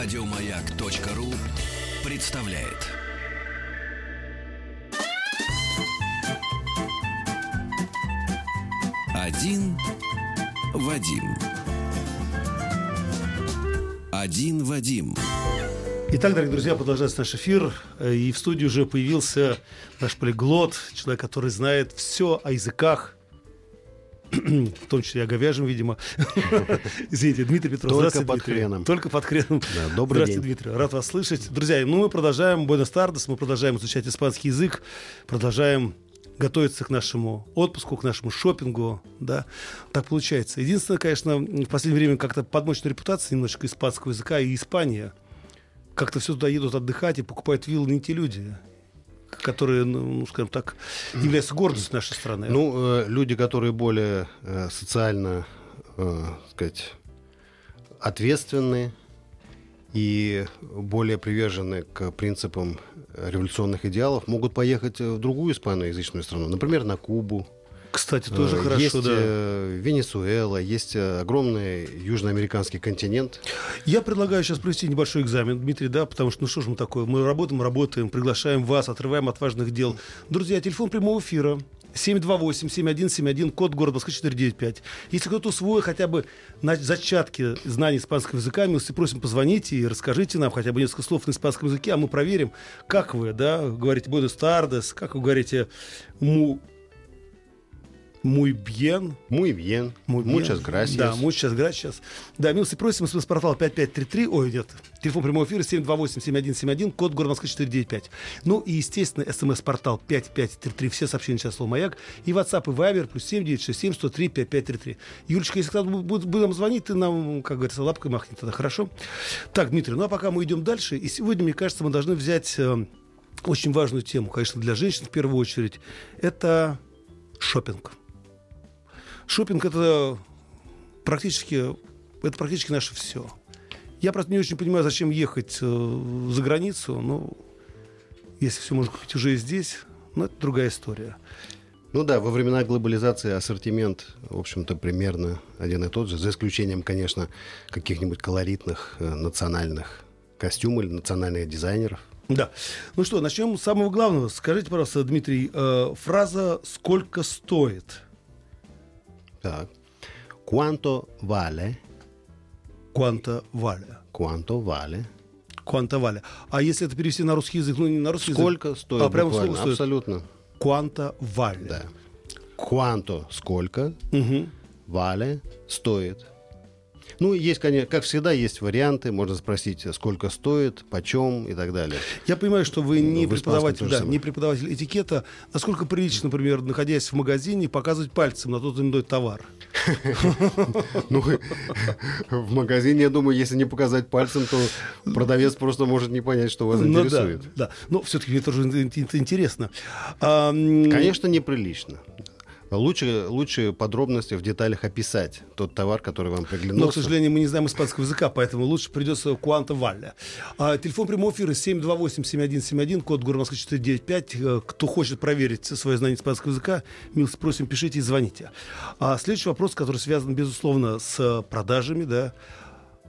Радиомаяк.ру представляет. Один Вадим. Один Вадим. Итак, дорогие друзья, продолжается наш эфир. Э, и в студии уже появился наш полиглот, человек, который знает все о языках, в том числе о говяжьем, видимо. Извините, Дмитрий Петров. Только под Дмитрий. хреном. Только под хреном. Да, добрый Здравствуйте, день. Дмитрий. Рад вас слышать. Друзья, ну мы продолжаем Буэнос Тардес, мы продолжаем изучать испанский язык, продолжаем готовиться к нашему отпуску, к нашему шопингу, да, так получается. Единственное, конечно, в последнее время как-то подмочная репутация немножечко испанского языка и Испания. Как-то все туда едут отдыхать и покупают виллы не те люди, которые, ну, ну, скажем так, являются гордостью нашей страны. Ну, э, люди, которые более э, социально, э, сказать, ответственны и более привержены к принципам революционных идеалов, могут поехать в другую испаноязычную страну, например, на Кубу. Кстати, тоже Э, хорошо, есть да. э, Венесуэла, есть э, огромный южноамериканский континент. Я предлагаю сейчас провести небольшой экзамен, Дмитрий, да, потому что, ну что ж мы такое, мы работаем, работаем, приглашаем вас, отрываем от важных дел. Друзья, телефон прямого эфира 728-7171, код города Москва 495. Если кто-то усвоил хотя бы на зачатки знаний испанского языка, милости просим, позвоните и расскажите нам хотя бы несколько слов на испанском языке, а мы проверим, как вы, да, говорите «Buenos tardes», как вы говорите «mu», «muy bien», Muy bien. Muy bien. Muchas gracias. Да, muchas gracias. Да, милости просим, смс-портал 5533, ой, нет, телефон прямого эфира 728-7171, код город Москвы 495. Ну и, естественно, смс-портал 5533, все сообщения сейчас слово «Маяк», и WhatsApp и Viber, плюс 7967 103 5533. Юлечка, если кто-то будет, будет нам звонить, ты нам, как говорится, лапкой махни тогда, хорошо? Так, Дмитрий, ну а пока мы идем дальше, и сегодня, мне кажется, мы должны взять э, очень важную тему, конечно, для женщин в первую очередь, это шопинг. Шопинг это практически, это практически наше все. Я просто не очень понимаю, зачем ехать э, за границу, но если все можно купить уже и здесь, ну, это другая история. Ну да, во времена глобализации ассортимент, в общем-то, примерно один и тот же, за исключением, конечно, каких-нибудь колоритных э, национальных костюмов или национальных дизайнеров. Да. Ну что, начнем с самого главного. Скажите, пожалуйста, Дмитрий, э, фраза «сколько стоит»? Так. Quanto vale? Кванта валя. Quanto vale? Кванта валя. А если это перевести на русский язык, ну не на русский Сколько язык. стоит А, прямо буквально? стоит? Абсолютно. Кванта валя. Да. Quanto сколько? Мгм. Vale стоит. Ну, есть, конечно, как всегда, есть варианты. Можно спросить, сколько стоит, почем и так далее. Я понимаю, что вы не Ну, в испанском преподаватель, да, не преподаватель этикета. Насколько прилично, например, находясь в магазине, показывать пальцем на тот или иной товар? Ну, в магазине, я думаю, если не показать пальцем, то продавец просто может не понять, что вас Ну интересует. да. Но все-таки мне тоже ин- ин- интересно. Конечно, неприлично. Лучше, лучше подробности в деталях описать тот товар, который вам приглянулся. Но, к сожалению, мы не знаем испанского языка, поэтому лучше придется Куанта Валля. А, телефон прямого эфира 728-7171, код города Москвы 495. Э, Кто хочет проверить свое знание испанского языка, милости просим, пишите и звоните. А следующий вопрос, который связан, безусловно, с продажами, да,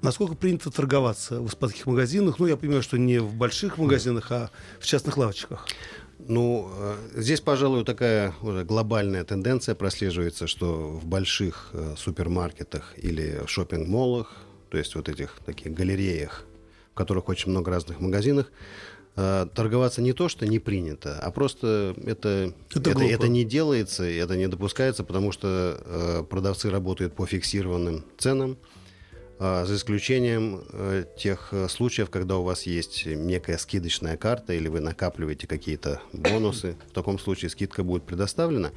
Насколько принято торговаться в испанских магазинах? Ну, я понимаю, что не в больших магазинах, а в частных лавочках. Ну, э, здесь, пожалуй, такая уже глобальная тенденция прослеживается, что в больших э, супермаркетах или шопинг-молах, то есть вот этих таких галереях, в которых очень много разных магазинов, э, торговаться не то, что не принято, а просто это, Это это, это не делается, это не допускается, потому что продавцы работают по фиксированным ценам, за исключением э, тех э, случаев, когда у вас есть некая скидочная карта или вы накапливаете какие-то бонусы. В таком случае скидка будет предоставлена.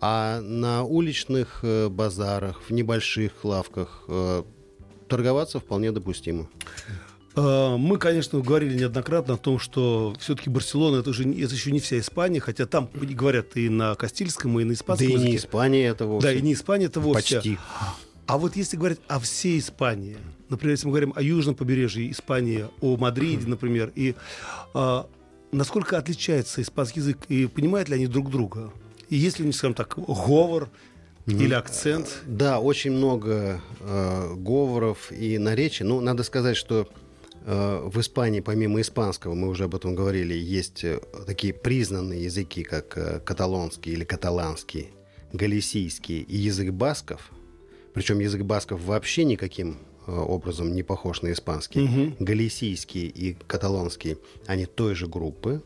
А на уличных э, базарах, в небольших лавках торговаться вполне допустимо. Э, Мы, конечно, говорили неоднократно о том, что все-таки Барселона это уже это еще не вся Испания, хотя там говорят и на Кастильском, и на Да испанском и не языке. Испания это вовсе. Да, и не Испания это вовсе. Почти. А вот если говорить о всей Испании, например, если мы говорим о южном побережье Испании, о Мадриде, например, и а, насколько отличается испанский язык, и понимают ли они друг друга? И есть ли у них, скажем так, говор или акцент? Да, очень много э, говоров и наречий. Ну, надо сказать, что э, в Испании, помимо испанского, мы уже об этом говорили, есть э, такие признанные языки, как э, каталонский или каталанский, галисийский и язык басков. Причем язык басков вообще никаким э, образом не похож на испанский. Мгм. Галисийский и каталонский, они той же группы,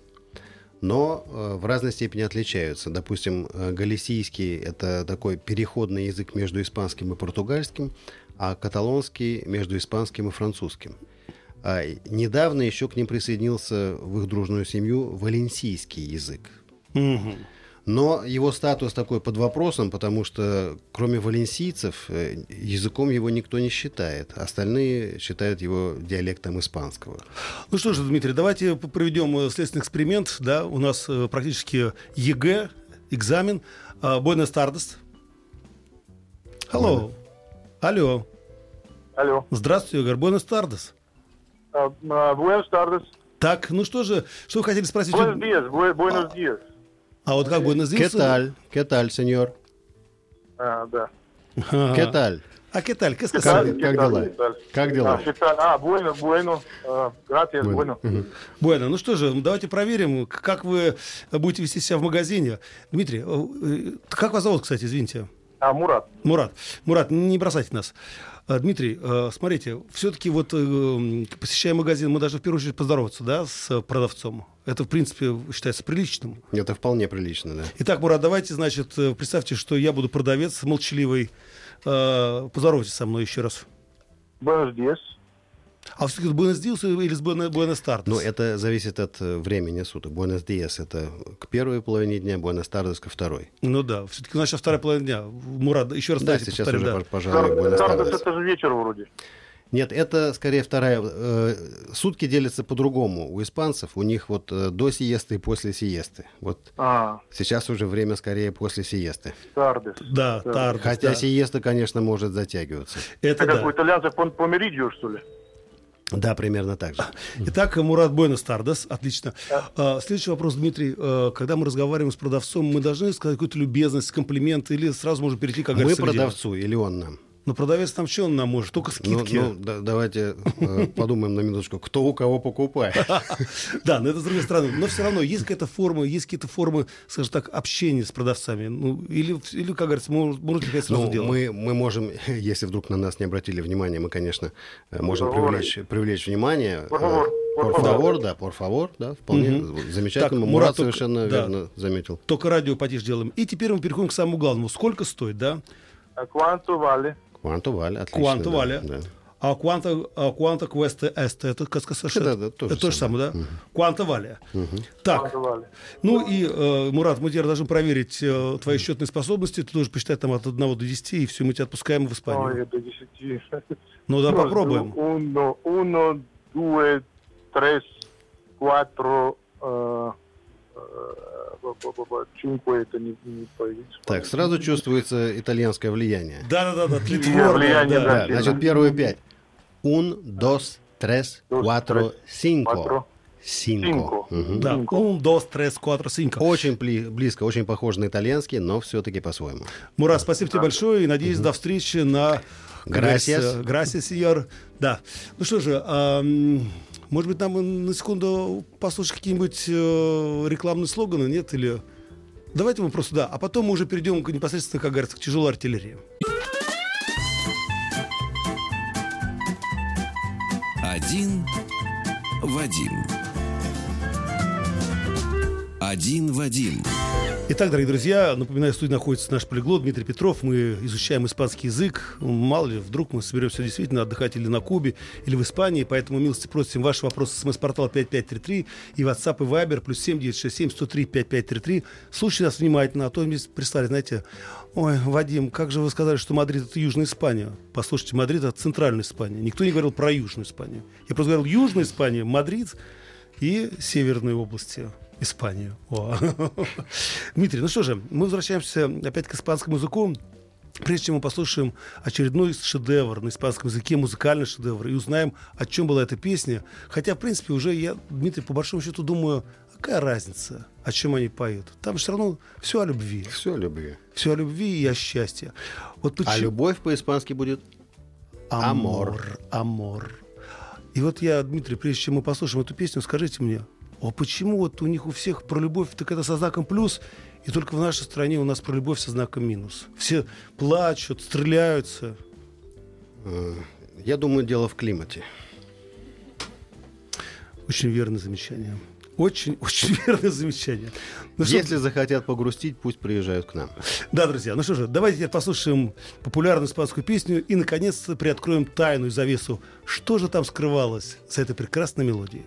но э, в разной степени отличаются. Допустим, э, галисийский – это такой переходный язык между испанским и португальским, а каталонский – между испанским и французским. А недавно еще к ним присоединился в их дружную семью валенсийский язык. Мгм. Но его статус такой под вопросом, потому что кроме валенсийцев э, языком его никто не считает. Остальные считают его диалектом испанского. Ну что же, Дмитрий, давайте проведем э, следственный эксперимент. Да, у нас э, практически ЕГЭ, экзамен. Buenos tardes. Алло. Алло. Алло. Здравствуйте, Игорь. Buenos tardes. А, а, Buenos tardes. Так, ну что же, что вы хотели спросить? Días. bue- Buenos días. А вот как Buenos días? Qué tal, qué tal, señor. А, да. Qué tal. А qué tal? Как, c'est? как дела? Как дела? А. А, bueno, bueno. Gracias, bueno. Мгм. Буэна, ну что же, давайте проверим, как вы будете вести себя в магазине. Дмитрий, э, э, как вас зовут, кстати, извините? А, Мурат. Мурат, Мурат, не бросайте нас. А, Дмитрий, э, смотрите, все-таки вот посещая магазин, мы должны в первую очередь поздороваться, да, с продавцом. Это, в принципе, считается приличным. Это вполне прилично, да. Итак, Мурат, давайте, значит, э, представьте, что я буду продавец молчаливый. Э, Поздоровайтесь со мной еще раз. Días. А все-таки с Буэнос Диас или с Буэнос Тартес? Но это зависит от э, времени суток. Буэнос Диас это к первой половине дня, Буэнос Тардес ко второй. Ну да, все-таки у нас сейчас вторая половина дня. Мурат, еще раз Да, давайте сейчас повторим, уже, да. пож- пожалуй, Буэнос Тардес Тардес. это же вечер вроде. Нет, это скорее вторая. э, сутки делятся по-другому. У испанцев у них вот э, до сиесты и после сиесты. Вот А, сейчас уже время скорее после сиесты. Тардес. Да, Тардес. Хотя да. сиеста, конечно, может затягиваться. Это Это как да. у итальянцев по, по меридию, что ли? Да, примерно так же. Итак, Мурат Буэнос Тардес, отлично. А, Следующий вопрос, Дмитрий. А, Когда мы разговариваем с продавцом, мы должны сказать какую-то любезность, комплимент, или сразу можем перейти, как Мы говорится, к делу? продавцу или он нам? Но продавец там что он нам может? Только Ну, скидки. ну, да- давайте э, подумаем на минуточку, кто у кого покупает. Да, но это с другой стороны. Но все равно есть какая-то форма, есть какие-то формы, скажем так, общения с продавцами. Ну, или, или как говорится, мож- можно сказать сразу Ну, дело. мы, мы можем, если вдруг на нас не обратили внимания, мы, конечно, э, можем привлечь, привлечь внимание. Favor. favor, да, favor, да, вполне Мгм. замечательно. Так, Мурат Мурат, только- совершенно да. верно заметил. Только радио потише делаем. И теперь мы переходим к самому главному. Сколько стоит, да? Quanto vale? Кванту Валь, отлично. Куанто да, Валя. да. А Куанта, а Куанта Квеста Эста, это как сказать? Да, да, то же это то же самое, да? Куанта Валя. Так, ну и, э, Мурат, мы теперь должны проверить э, твои счетные способности. Ты должен посчитать там от 1 до 10, и все, мы тебя отпускаем в Испанию. Ой, до 10. Ну да, попробуем. Uno, uno, due, tres, cuatro, э, это не, не. Так, сразу чувствуется итальянское влияние. Да-да-да, Влияние, тлетворное, влияние, да. да. Да, значит, первые пять. Un, dos, tres, cuatro, cinco. Cinco. Мгм. Да, un, dos, tres, cuatro, cinco. Очень пли- близко, очень похоже на итальянский, но все-таки по-своему. Мурат, спасибо тебе большое и надеюсь, до встречи на... говорится, Gracias, сеньор. Да. Ну что же, а, м, может быть, нам на секунду послушать какие-нибудь э, рекламные слоганы, нет? Или... Давайте мы просто, да. А потом мы уже перейдем непосредственно, как говорится, к тяжелой артиллерии. Один Вадим. Один Вадим. Итак, дорогие друзья, напоминаю, в студии находится наш полиглот Дмитрий Петров. Мы изучаем испанский язык. Мало ли, вдруг мы соберемся действительно отдыхать или на Кубе, или в Испании. Поэтому, милости просим, ваши вопросы смс-портал 5533 и WhatsApp и Viber плюс 7967 103 5533. Слушайте нас внимательно, а то мне прислали, знаете, ой, Вадим, как же вы сказали, что Мадрид это Южная Испания? Послушайте, Мадрид это Центральная Испания. Никто не говорил про Южную Испанию. Я просто говорил Южная Испания, Мадрид и северные области. Испанию. О. Дмитрий, ну что же, мы возвращаемся опять к испанскому языку. Прежде чем мы послушаем очередной шедевр на испанском языке, музыкальный шедевр, и узнаем, о чем была эта песня. Хотя, в принципе, уже я, Дмитрий, по большому счету думаю, какая разница, о чем они поют. Там все равно все о любви. Все любви. Все о любви и о счастье. Вот А почему- любовь по-испански будет Амор. Амор. И вот я, Дмитрий, прежде чем мы послушаем эту песню, скажите мне, а почему вот у них у всех про любовь так это со знаком плюс, и только в нашей стране у нас про любовь со знаком минус? Все плачут, стреляются. Э, Я думаю, дело в климате. Очень верное замечание. Очень, очень верное замечание. Ну что, Если захотят погрустить, пусть приезжают к нам. Да, друзья, ну что же, давайте теперь послушаем популярную испанскую песню и, наконец-то, приоткроем тайную завесу. Что же там скрывалось за этой прекрасной мелодией?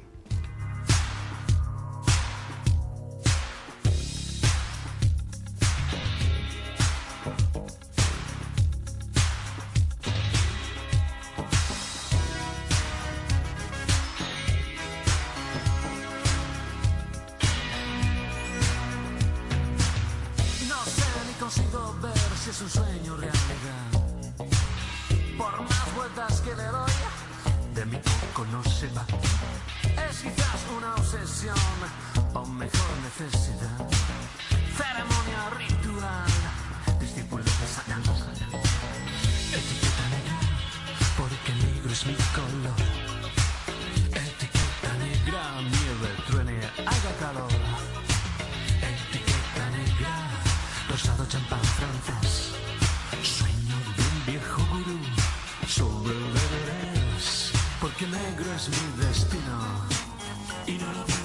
Porque negro es mi destino. Y no lo puedo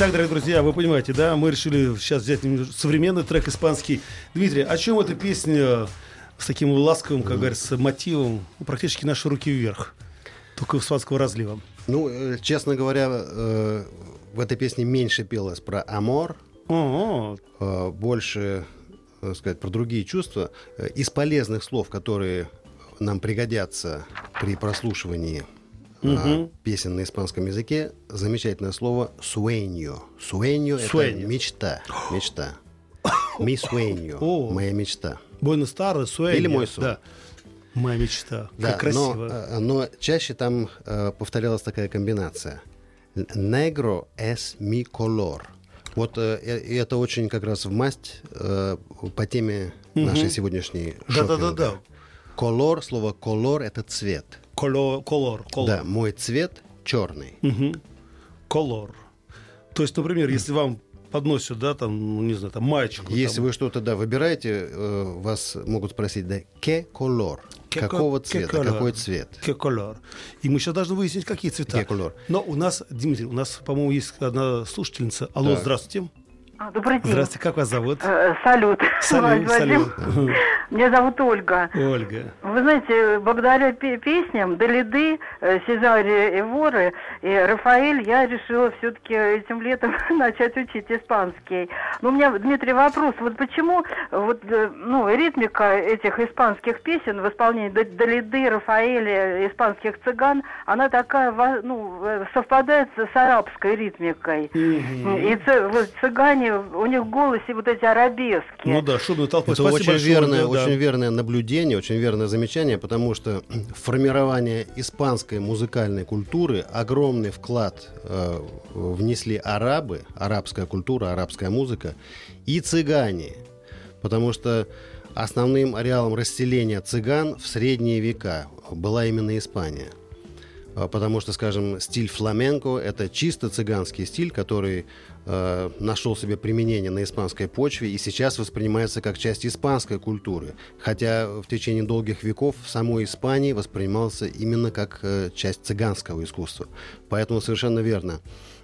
Итак, дорогие друзья, вы понимаете, да, мы решили сейчас взять современный трек испанский. Дмитрий, о чем эта песня с таким ласковым, как говорится, мотивом, ну, практически наши руки вверх, только испанского разлива? Ну, э, честно говоря, э, в этой песне меньше пелось про амор, О, э, больше, так сказать, про другие чувства. Из полезных слов, которые нам пригодятся при прослушивании э, песен на испанском языке, замечательное слово «суeño». «Суeño» — это мечта. Мечта. «Mi sueño» О. — моя мечта. Буэнос старый, Суэнья. Или «Мой сон». Да. Моя мечта. Да, как красиво. Но, э, но чаще там э, повторялась такая комбинация. Negro es mi color. Вот э, э, это очень как раз в масть э, по теме нашей сегодняшней Да-да-да-да. Колор, слово колор это цвет. Коло- Колор. Колор. Да, мой цвет черный. Мгм. Колор. То есть, например, если вам подносят, да, там, ну, не знаю, там, маечку. Если там, вы что-то да выбираете, э, вас могут спросить, да, ке колор? Какого ко- ке цвета? колор. Какой цвет? Ке колор. И мы сейчас должны выяснить, какие цвета. Ке колор. Но у нас, Дмитрий, у нас, по-моему, есть одна слушательница. Алло, Да. здравствуйте. А, Добрый день. Здравствуйте, как вас зовут? Э, Салют. Салют, Вадим. салют. Меня зовут Ольга. Ольга. Вы знаете, благодаря пе- песням Далиды, э, Сезаре и Воры и Рафаэль я решила все-таки этим летом начать учить испанский. Но у меня, Дмитрий, вопрос. Вот почему вот, э, ну, ритмика этих испанских песен в исполнении Да- Далиды, Рафаэля, испанских цыган, она такая, ну, э, совпадает с арабской ритмикой. И цы- вот цыгане, у них в голосе вот эти арабески. Ну да, шумную толпу. Это Спасибо очень большое, верное, да. очень верное наблюдение, очень верное замечание, потому что формирование испанской музыкальной культуры огромный вклад э, внесли арабы, арабская культура, арабская музыка и цыгане, потому что основным ареалом расселения цыган в средние века была именно Испания. А, Потому что, скажем, стиль фламенко – это чисто цыганский стиль, который э, нашел себе применение на испанской почве и сейчас воспринимается как часть испанской культуры. Хотя в течение долгих веков в самой Испании воспринимался именно как э, часть цыганского искусства. Поэтому совершенно верно.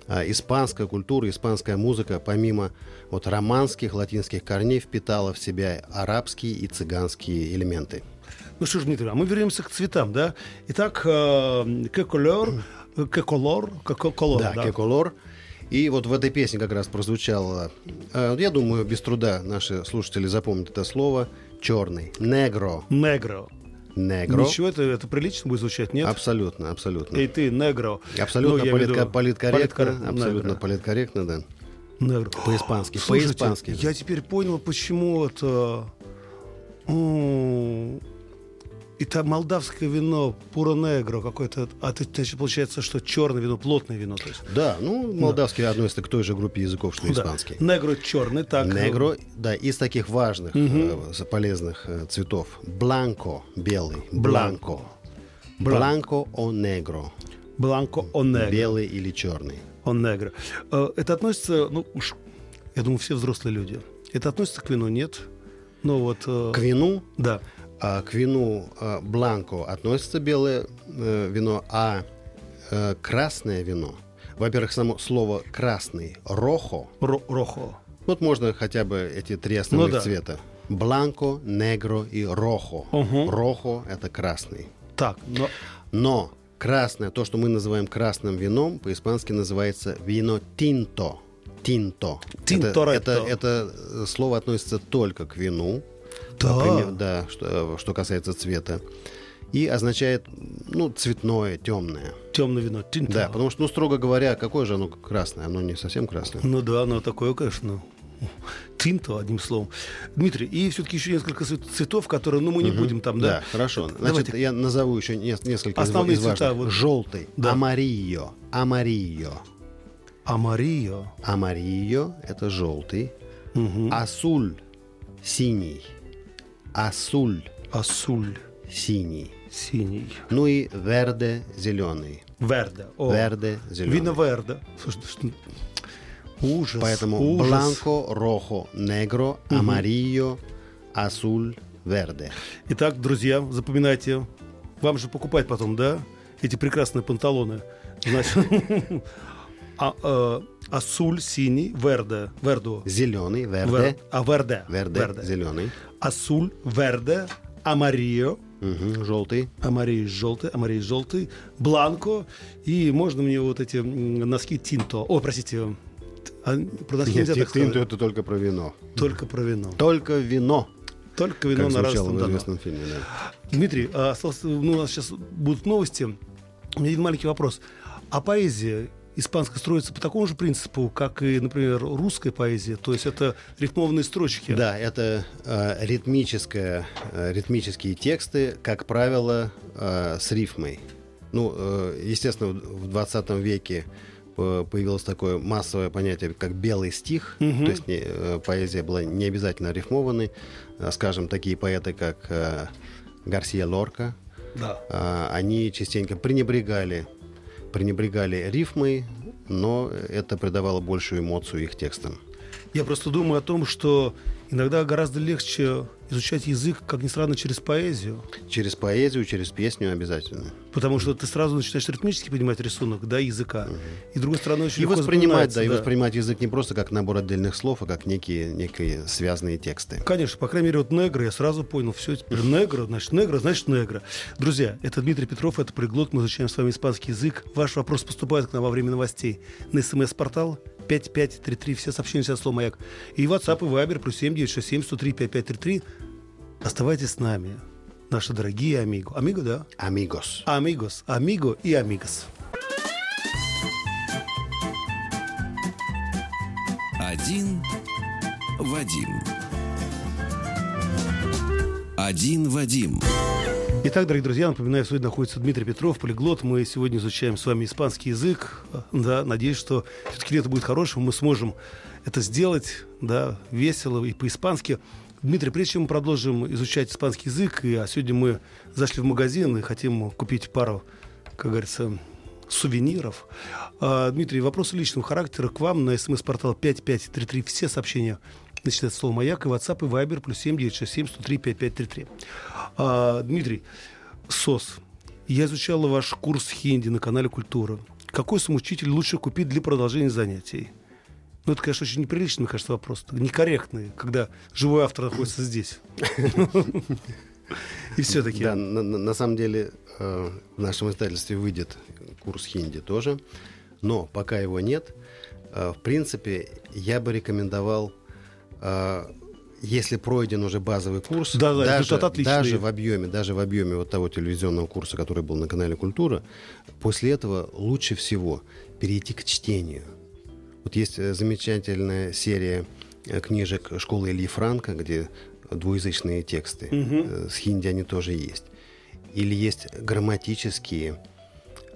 А, Испанская культура, испанская музыка, помимо вот романских, латинских корней, впитала в себя арабские и цыганские элементы. Ну что ж, Дмитрий, а мы вернемся к цветам, да? Итак, э, «Que color», «Que color», «Que color», Да, да. «Кеколор». И вот в этой песне как раз прозвучало, э, я думаю, без труда наши слушатели запомнят это слово, черный, негро, «Негро». негро. Ничего, это, это прилично будет звучать, нет? Абсолютно, абсолютно. Эй, ты, негро. Абсолютно Ну, политко- виду- политкорректно, политкорректно, абсолютно негро. политкорректно, да. Негро. По-испански, Слушайте, по-испански. я теперь понял, почему это... м, Это молдавское вино пуро негро какое-то. А это значит, получается, что черное вино, плотное вино. То есть. Да, ну, молдавский относится к той же группе языков, что и Да. испанский. Негро черный, так. Негро, да, из таких важных, э, с- полезных э, цветов. Бланко, белый. Бланко. Бланко о негро. Бланко о негро. Белый или черный. о негро. Э, Это относится, ну уж, я думаю, все взрослые люди. Это относится к вину, нет? Ну вот... э, К вину, Да. А, к вину а, бланко относится белое э, вино, а э, красное вино, во-первых, само слово красный, рохо, Ро- рохо. вот можно хотя бы эти три основных Ну да. цвета. Бланко, негро и рохо. Мгм. Рохо – это красный. Так, но... Но красное, то, что мы называем красным вином, по-испански называется вино тинто. Тинто. Тинторетто. Это, это, это слово относится только к вину. Да. Например, да, что, что касается цвета. И означает, ну, цветное, темное. Темное вино. Тинто. Да, потому что, ну, строго говоря, какое же оно красное? Оно не совсем красное. Ну да, оно такое, конечно. Тинто, одним словом. Дмитрий, и все-таки еще несколько цвет- цветов, которые, ну, мы не будем там, Да, да? хорошо. Значит, Давайте. я назову еще нес- несколько Основные из, важных. цвета, вот. Желтый, Да. амарио, амарио. Амарио. Амарио – это желтый. Мгм. Асуль – синий. Асуль Асуль. – синий. Синий. Ну и верде – зеленый. Верде. О, Верде – зеленый. Вино верде. Что- Ужас. Поэтому ужас. бланко, рохо, негро, амарио, асуль, верде. Итак, друзья, запоминайте. Вам же покупать потом, да? Эти прекрасные панталоны. Значит, а, э, Асуль, синий, верде, вердо. Зеленый, Вер- верде, А, верде. верде, зеленый. Асуль, верде, амарио. Мгм, желтый. Амарий желтый, амарий желтый, бланко. И можно мне вот эти носки тинто. О, простите, а, про носки Нет, нельзя так тинто это только про вино. Только про вино. Только вино, Только вино как на разном дано. фильме. да. Дмитрий, а остался- ну, у нас сейчас будут новости. У меня один маленький вопрос. А поэзия испанская строится по такому же принципу, как и, например, русская поэзия? То есть это рифмованные строчки? Да, это э, ритмическое, э, ритмические тексты, как правило, э, с рифмой. Ну, э, естественно, в в 20 веке э, появилось такое массовое понятие, как белый стих. Мгм. То есть не, э, поэзия была не обязательно рифмованной. Э, Скажем, такие поэты, как э, Гарсия Лорка, Да. а, они частенько пренебрегали, пренебрегали рифмой, но это придавало большую эмоцию их текстам. Я просто думаю о том, что иногда гораздо легче изучать язык, как ни странно, через поэзию. Через поэзию, через песню обязательно. Потому что ты сразу начинаешь ритмически понимать рисунок, да, языка. И, с другой стороны, очень И воспринимать, да, и запоминается, воспринимать язык не просто как набор отдельных слов, а как некие, некие связанные тексты. Конечно, по крайней мере, вот негра я сразу понял, все, теперь негра, значит негра, значит негра. Друзья, это Дмитрий Петров, это Приглот, мы изучаем с вами испанский язык. Ваш вопрос поступает к нам во время новостей на смс-портал 5533, все сообщения сейчас слово «Маяк». И WhatsApp, и Viber, плюс 7967 103 5533. Оставайтесь с нами, наши дорогие амиго. Амиго, да? Амигос. Амигос, амиго и амигос. Один Вадим. Один Вадим. Итак, дорогие друзья, напоминаю, сегодня находится Дмитрий Петров, полиглот. Мы сегодня изучаем с вами испанский язык. Да, надеюсь, что все-таки лето будет хорошим, мы сможем это сделать, да, весело и по-испански. Дмитрий, прежде чем мы продолжим изучать испанский язык, и, а сегодня мы зашли в магазин и хотим купить пару, как говорится, сувениров. А, Дмитрий, вопросы личного характера к вам на смс-портал 5533. Все сообщения начинают слово «Маяк» и WhatsApp, и Viber, плюс 7967 103 5533. А, Дмитрий, СОС. Я изучала ваш курс хинди на канале «Культура». Какой самоучитель лучше купить для продолжения занятий? Ну, это, конечно, очень неприличный, мне кажется, вопрос. Некорректный, когда живой автор находится здесь. И все-таки. Да, на, самом деле э, в нашем издательстве выйдет курс хинди тоже, но пока его нет, э, в принципе, я бы рекомендовал, если пройден уже базовый курс, Да, да, даже, даже в объеме, даже в объеме вот того телевизионного курса, который был на канале Культура, после этого лучше всего перейти к чтению. Вот есть э, замечательная серия э, книжек школы Ильи Франка, где двуязычные тексты. Э, С хинди они тоже есть. Или есть грамматические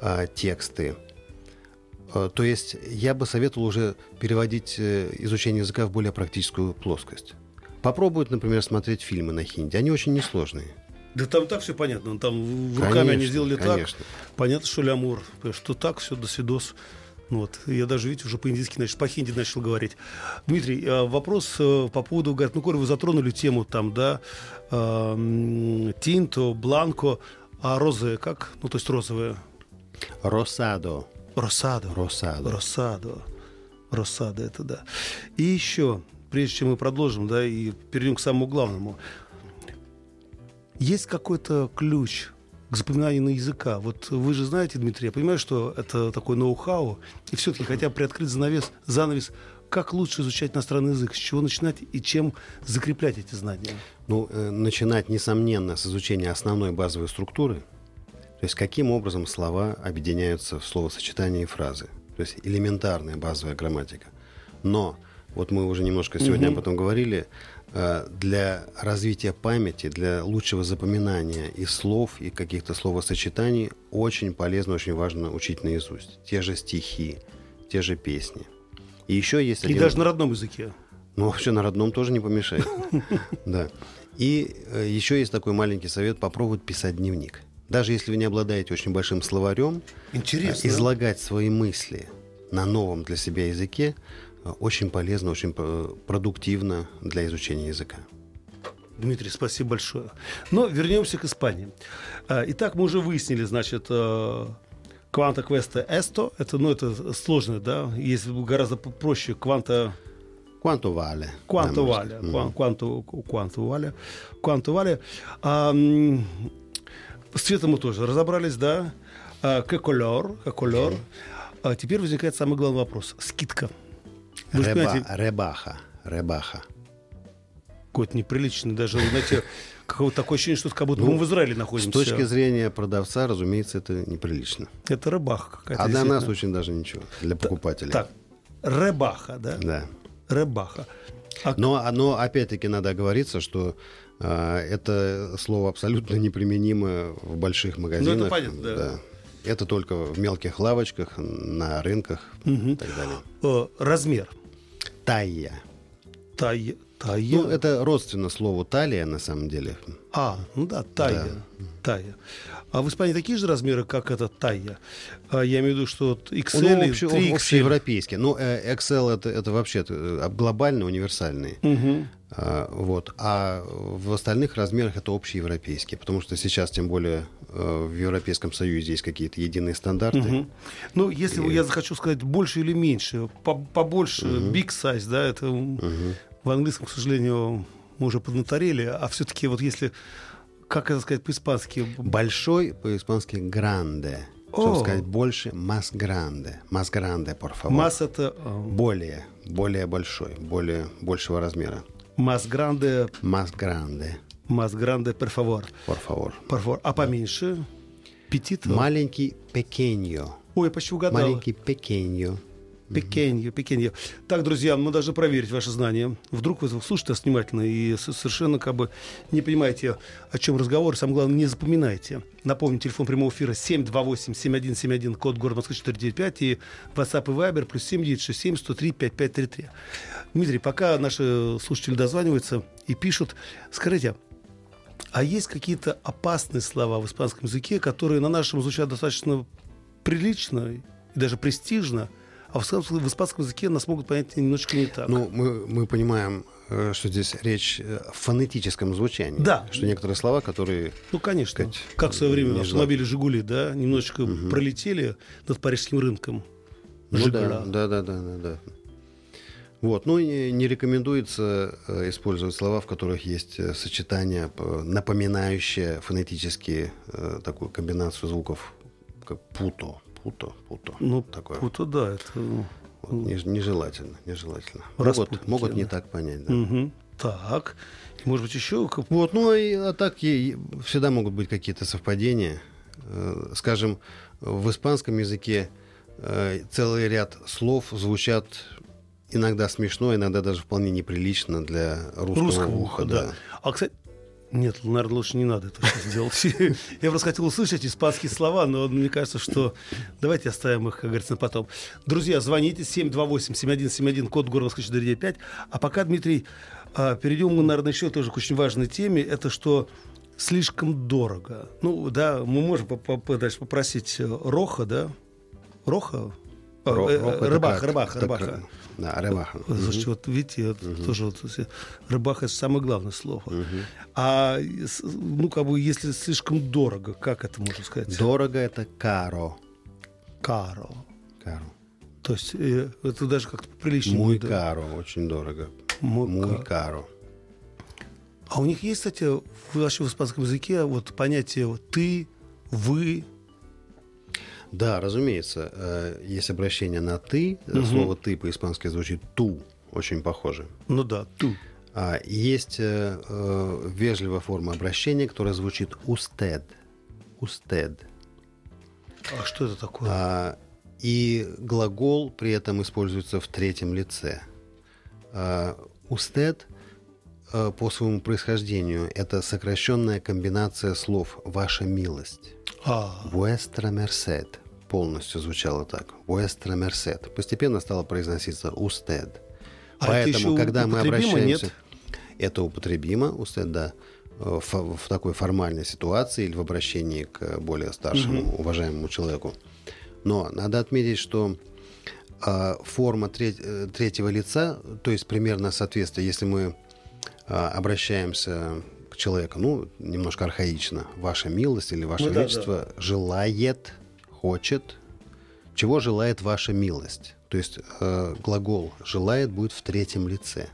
а, тексты. А, То есть я бы советовал уже переводить э, изучение языка в более практическую плоскость. Попробуют, например, смотреть фильмы на хинди. Они очень несложные. Да там так все понятно. Там руками они Конечно, сделали конечно. так. Понятно, что лямур. Что так, все, до свидос. Вот. Я даже, видите, уже по-индийски, значит, по-хинди начал говорить. Дмитрий, а, вопрос э, по поводу, говорят, ну, Коля, вы затронули тему там, да, тинто, бланко, а розы как? Ну, то есть розовые. Росадо. Росадо. Росадо. Росадо. Росадо, это да. И еще, прежде чем мы продолжим, да, и перейдем к самому главному. Есть какой-то ключ к запоминанию на языка. Вот вы же знаете, Дмитрий, я понимаю, что это такой ноу-хау, и все-таки хотя бы приоткрыть занавес, занавес, как лучше изучать иностранный язык, с чего начинать и чем закреплять эти знания. Ну, э, начинать, несомненно, с изучения основной базовой структуры, то есть каким образом слова объединяются в словосочетания и фразы. То есть элементарная базовая грамматика. Но, вот мы уже немножко сегодня об этом говорили, э, для развития памяти, для лучшего запоминания и слов, и каких-то словосочетаний очень полезно, очень важно учить наизусть. Те же стихи, те же песни. И еще есть И один... даже на родном языке. Ну, вообще на родном тоже не помешает. Да. И э, еще есть такой маленький совет попробовать писать дневник. Даже если вы не обладаете очень большим словарем, Интересно. излагать свои мысли на новом для себя языке э, очень полезно, очень э, продуктивно для изучения языка. Дмитрий, спасибо большое. Но вернемся к Испании. А, Итак, мы уже выяснили, значит, кванта квеста эсто, это, ну, это сложно, да, есть гораздо проще кванта? Кванту на мой Валя. взгляд. Кван- Кванту, кванту Валя. Кванту Валя. А, с цветом мы тоже разобрались, да. А, Каколер. Каколер. А теперь возникает самый главный вопрос. Скидка. Вы Реба- понимаете, Ребаха. Ребаха. какой-то неприличный даже, знаете, какое-то такое ощущение, что как будто Ну, мы в Израиле С находимся. точки зрения продавца, разумеется, это неприлично. Это рыбаха какая-то. А для нас очень даже ничего. Для покупателей. Так, рыбаха, да? Да. Рыбаха. А Но, но опять-таки надо оговориться, что а, это слово абсолютно неприменимо в больших магазинах. Ну, понятно, да. Это только в мелких лавочках, на рынках и так далее. э, размер. Тайя. Тайя. Тайя. Ну, это родственно слову талия, на самом деле. А, ну да, тайя. Тайя. А в Испании такие же размеры, как это тайя? А, я имею в виду, что вот XL Ну, и обще- 3XL. общеевропейский. Ну, Excel это, это вообще э, глобальный, универсальный. А, Вот. А в остальных размерах это общеевропейские, потому что сейчас, тем более, э, в Европейском Союзе есть какие-то единые стандарты. Мгм. Ну, если я захочу сказать больше или меньше, по- побольше, big size, да, это м, в английском, к сожалению, мы уже поднаторели, а все-таки вот если, как это сказать по-испански, Большой по-испански. Чтобы О. сказать больше, más grande. Más grande, por favor. масс это э, Более, более большой, более большего размера. Масс гранде, Más grande, масс гранде, per favor. por favor. Por favor. А поменьше? Петит? Маленький pequeño. Ой, я почти угадал. Маленький pequeño. Пекенью, пекенью. Так, друзья, мы должны проверить ваши знания. Вдруг вы слушаете внимательно и совершенно как бы не понимаете, о чем разговор. Самое главное, не запоминайте. Напомню, телефон прямого эфира 728-7171, код города Москвы 495 и WhatsApp и Viber плюс 7967 103 5533. Дмитрий, пока наши слушатели дозваниваются и пишут, скажите, а есть какие-то опасные слова в испанском языке, которые на нашем звучат достаточно прилично и даже престижно, а в испанском, в испанском языке нас могут понять немножечко не так. Ну, мы, мы понимаем, э, что здесь речь э, о фонетическом звучании. Да. Что некоторые слова, которые... Ну, конечно. сказать, как в свое время не автомобили «Жигули», да, немножечко пролетели над парижским рынком. Ну «Жигуля». да, да, да, да, да, да. Вот, ну и не рекомендуется э, использовать слова, в которых есть сочетание, напоминающее фонетически такую комбинацию звуков, как путо, путо, путо. Ну, такое. путо, да, это... ну, Вот, не- нежелательно, нежелательно. Могут, могут не да. так понять, да. мгм. Так. Может быть, еще... Вот, ну и а так и- всегда могут быть какие-то совпадения. Э, Скажем, в испанском языке э, целый ряд слов звучат иногда смешно, иногда даже вполне неприлично для русского, русского уха. да. А, кстати, нет, наверное, лучше не надо это сейчас делать. Я просто хотел услышать испанские слова, но мне кажется, что давайте оставим их, как говорится, на потом. Друзья, звоните 728-7171, код города Москвы 495. А пока, Дмитрий, а, перейдем мы, наверное, еще тоже к очень важной теме. Это что слишком дорого. Ну, да, мы можем дальше попросить э, Роха, да? Роха? Ро- э, это Рыбаха, как? рыбаха, Рыбаха. Да, рыбаха. Слушайте, вот видите, вот тоже вот, рыбаха это самое главное слово. А с- ну как бы если слишком дорого, как это можно сказать? Дорого это каро. Каро. каро. То есть э, это даже как-то прилично. Мой да? каро, очень дорого. Мой Мой ка- каро. А у них есть, кстати, в, вообще в испанском языке вот понятие вот ты, вы. Да, разумеется, э, есть обращение на ты. Слово ты по-испански звучит ту, очень похоже. Ну да, ту. А, есть э, э, вежливая форма обращения, которая звучит usted. Usted. А что это такое? А, и глагол при этом используется в третьем лице. А, э, по своему происхождению это сокращенная комбинация слов «ваша милость». А, Vuestra merced полностью звучало так. Vuestra merced. Постепенно стало произноситься usted. А это Поэтому, когда мы обращаемся... нет? Это употребимо, usted, да, э, в, в такой формальной ситуации или в обращении к более старшему, уважаемому человеку. Но надо отметить, что а, форма треть- э, третьего лица, то есть примерно соответствие, если мы а, обращаемся к человеку, ну, немножко архаично, ваша милость или ваше Ну да, величество желает, хочет, чего желает ваша милость. То есть э, глагол желает будет в третьем лице.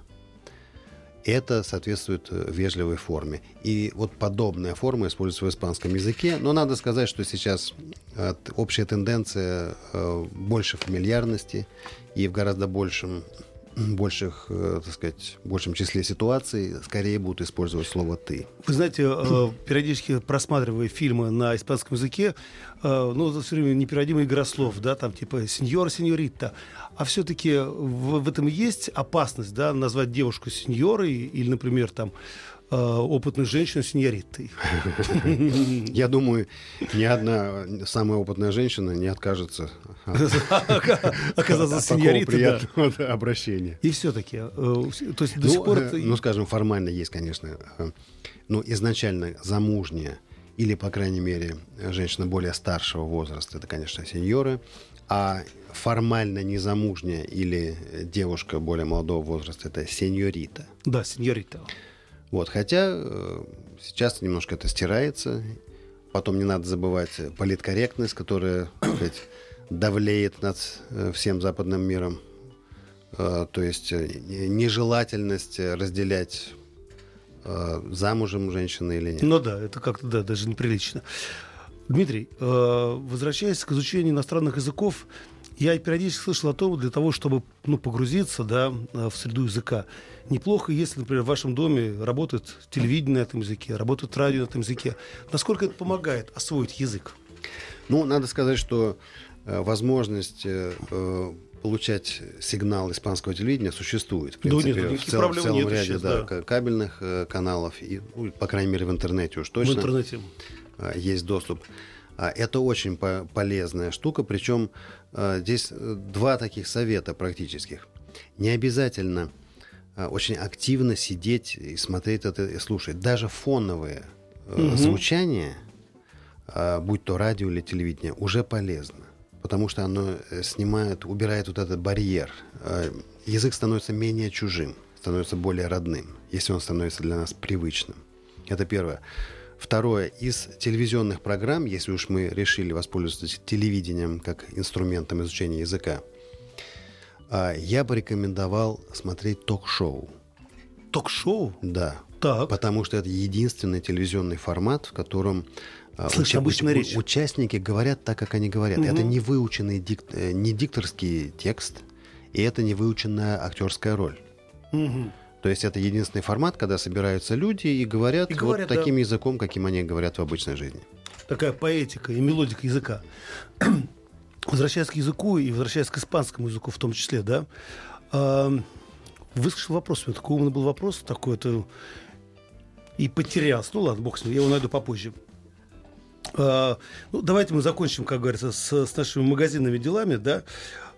Это соответствует э, вежливой форме. И вот подобная форма используется в испанском языке. Но надо сказать, что сейчас э, общая тенденция э, больше фамильярности и в гораздо большем больших, э, так сказать, большем числе ситуаций скорее будут использовать слово «ты». Вы знаете, э, периодически просматривая фильмы на испанском языке, э, ну, все время непереводимая игра слов, да, там типа сеньор, сеньорита. А все-таки в, в этом есть опасность, да, назвать девушку сеньорой или, например, там э, опытную женщину сеньоритой. Я думаю, ни одна самая опытная женщина не откажется от Оказаться сеньоритой, приятного обращения. И все-таки, то есть до Ну, сих пор... э, ну, скажем, формально есть, конечно, э, ну, изначально замужняя или, по крайней мере, женщина более старшего возраста, это, конечно, сеньоры. А формально незамужняя или девушка более молодого возраста это сеньорита. Да, сеньорита. Вот, хотя э, сейчас немножко это стирается. Потом не надо забывать политкорректность, которая, сказать, давлеет над э, всем западным миром. Э, то есть э, нежелательность разделять э, замужем женщина или нет. Ну да, это как-то, да, даже неприлично. Дмитрий, э, возвращаясь к изучению иностранных языков, я периодически слышал о том, для того, чтобы ну, погрузиться да, э, в среду языка, неплохо, если, например, в вашем доме работает телевидение на этом языке, работает радио на этом языке. Насколько это помогает освоить язык? Ну, надо сказать, что э, возможность э, э, получать сигнал испанского телевидения существует. В Да нет, принципе, в, цел- в целом нет ряде сейчас, да, да. кабельных э, каналов, и, ну, по крайней мере, в интернете уж В точно. интернете. а, есть доступ. Это очень по- полезная штука, причем а, здесь э, два таких совета практических. Не обязательно а, очень активно сидеть и смотреть это и слушать. Даже фоновые э, звучания, а, будь то радио или телевидение, уже полезно. Потому что оно э, снимает, убирает вот этот барьер. А, Язык становится менее чужим, становится более родным, если он становится для нас привычным. Это первое. Второе. Из телевизионных программ, если уж мы решили воспользоваться телевидением как инструментом изучения языка, а, я бы рекомендовал смотреть ток-шоу. Ток-шоу? Да. Так. Потому что это единственный телевизионный формат, в котором а, Слышно обычная речь. участники говорят так, как они говорят. Это не выученный дик- э, не дикторский текст, и это не выученная актерская роль. Мгм. То есть это единственный формат, когда собираются люди и говорят, И говорят, вот да. таким языком, каким они говорят в обычной жизни. Такая поэтика и мелодика языка. Возвращаясь к языку и возвращаясь к испанскому языку в том числе, да, а, выслушал вопрос. У меня такой умный был вопрос, такой-то и потерялся. Ну ладно, бог с ним, я его найду попозже. А, ну, давайте мы закончим, как говорится, с, с нашими магазинными делами, да.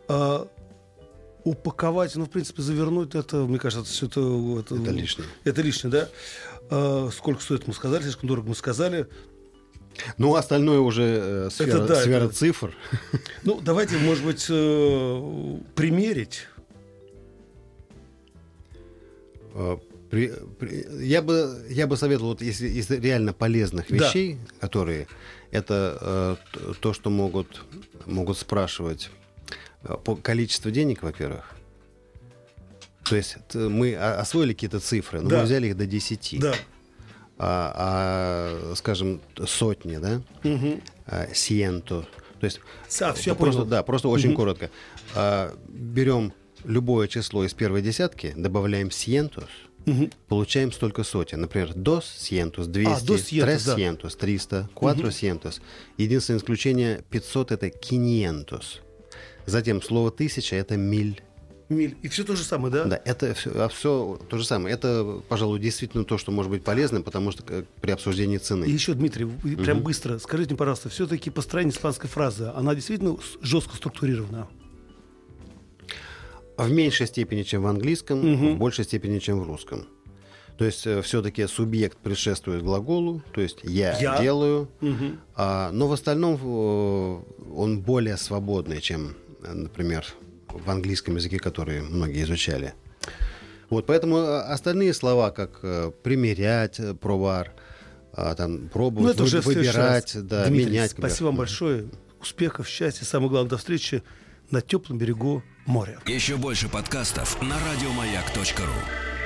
А, упаковать, ну, в принципе, завернуть это, мне кажется, все это... Это, Это лишнее. Это лишнее, да. А, сколько стоит, мы сказали, слишком дорого мы сказали. Ну, остальное уже э, сфера, да, сфера это- цифр. Ну, давайте, может быть, э, примерить. Э, при- при- я, бы, я бы советовал, вот если из реально полезных Да. вещей, которые это э, то, что могут, могут спрашивать по количеству денег, во-первых. То есть т- мы освоили какие-то цифры, но Да. мы взяли их до 10. Да. А, а, скажем, сотни, да? Мгм. А, сиенто. То есть А, всё, я просто, понял. да, просто очень коротко. А, берем любое число из первой десятки, добавляем сиентос, Мгм. получаем столько сотен. Например, dos cientos, 200, dos cientos, tres да. cientos, 300, cuatro cientos. Единственное исключение 500 это quinientos. Затем слово тысяча это миль. Миль. И все то же самое, да? Да, это все, то же самое. Это, пожалуй, действительно то, что может быть полезным, потому что э, при обсуждении цены. И еще, Дмитрий, вы прям быстро, скажите, мне, пожалуйста, все-таки построение испанской фразы, она действительно жестко структурирована? В меньшей степени, чем в английском, Мгм. в большей степени, чем в русском. То есть все-таки субъект предшествует глаголу, то есть я, Я. делаю, Мгм. а, но в остальном э, он более свободный, чем, э, например, в английском языке, который многие изучали. Вот, поэтому э, остальные слова, как э, примерять, э, провар, там, пробовать, Ну, это уже выбирать, да, Дмитрий, менять. спасибо вам большое. Успехов, счастья, самое главное, до встречи на теплом берегу моря. Еще больше подкастов на радиомаяк.ру.